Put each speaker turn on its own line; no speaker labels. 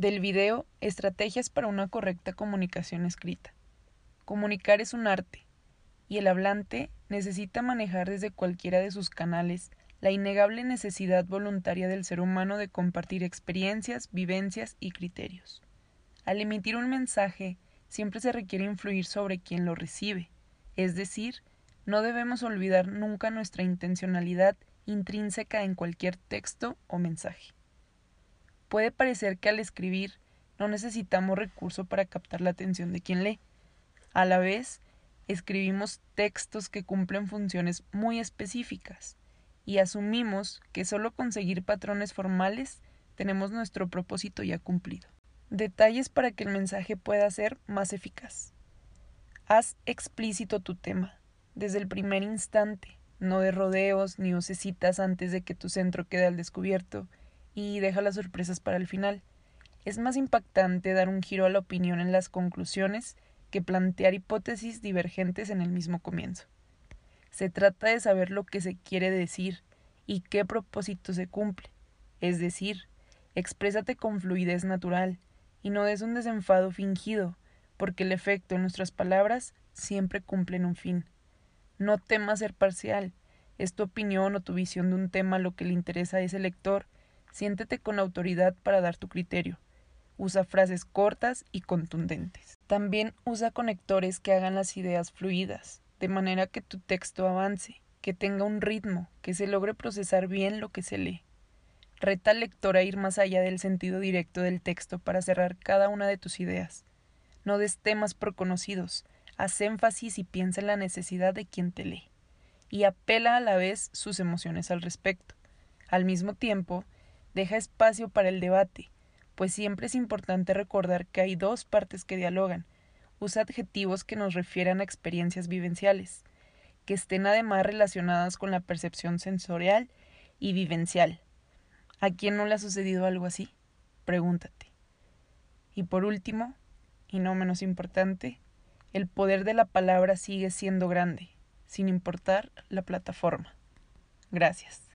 Del video, estrategias para una correcta comunicación escrita. Comunicar es un arte, y el hablante necesita manejar desde cualquiera de sus canales la innegable necesidad voluntaria del ser humano de compartir experiencias, vivencias y criterios. Al emitir un mensaje, siempre se requiere influir sobre quien lo recibe, es decir, no debemos olvidar nunca nuestra intencionalidad intrínseca en cualquier texto o mensaje. Puede parecer que al escribir no necesitamos recurso para captar la atención de quien lee. A la vez, escribimos textos que cumplen funciones muy específicas y asumimos que solo conseguir patrones formales tenemos nuestro propósito ya cumplido. Detalles para que el mensaje pueda ser más eficaz. Haz explícito tu tema, desde el primer instante, no de rodeos ni citas antes de que tu centro quede al descubierto, y deja las sorpresas para el final. Es más impactante dar un giro a la opinión en las conclusiones que plantear hipótesis divergentes en el mismo comienzo. Se trata de saber lo que se quiere decir y qué propósito se cumple, es decir, exprésate con fluidez natural y no des un desenfado fingido, porque el efecto en nuestras palabras siempre cumple un fin. No temas ser parcial, es tu opinión o tu visión de un tema lo que le interesa a ese lector Siéntete con autoridad para dar tu criterio. Usa frases cortas y contundentes. También usa conectores que hagan las ideas fluidas, de manera que tu texto avance, que tenga un ritmo, que se logre procesar bien lo que se lee. Reta al lector a ir más allá del sentido directo del texto para cerrar cada una de tus ideas. No des temas por conocidos, haz énfasis y piensa en la necesidad de quien te lee, y apela a la vez sus emociones al respecto. Al mismo tiempo, Deja espacio para el debate, pues siempre es importante recordar que hay dos partes que dialogan. Usa adjetivos que nos refieran a experiencias vivenciales, que estén además relacionadas con la percepción sensorial y vivencial. ¿A quién no le ha sucedido algo así? Pregúntate. Y por último, y no menos importante, el poder de la palabra sigue siendo grande, sin importar la plataforma. Gracias.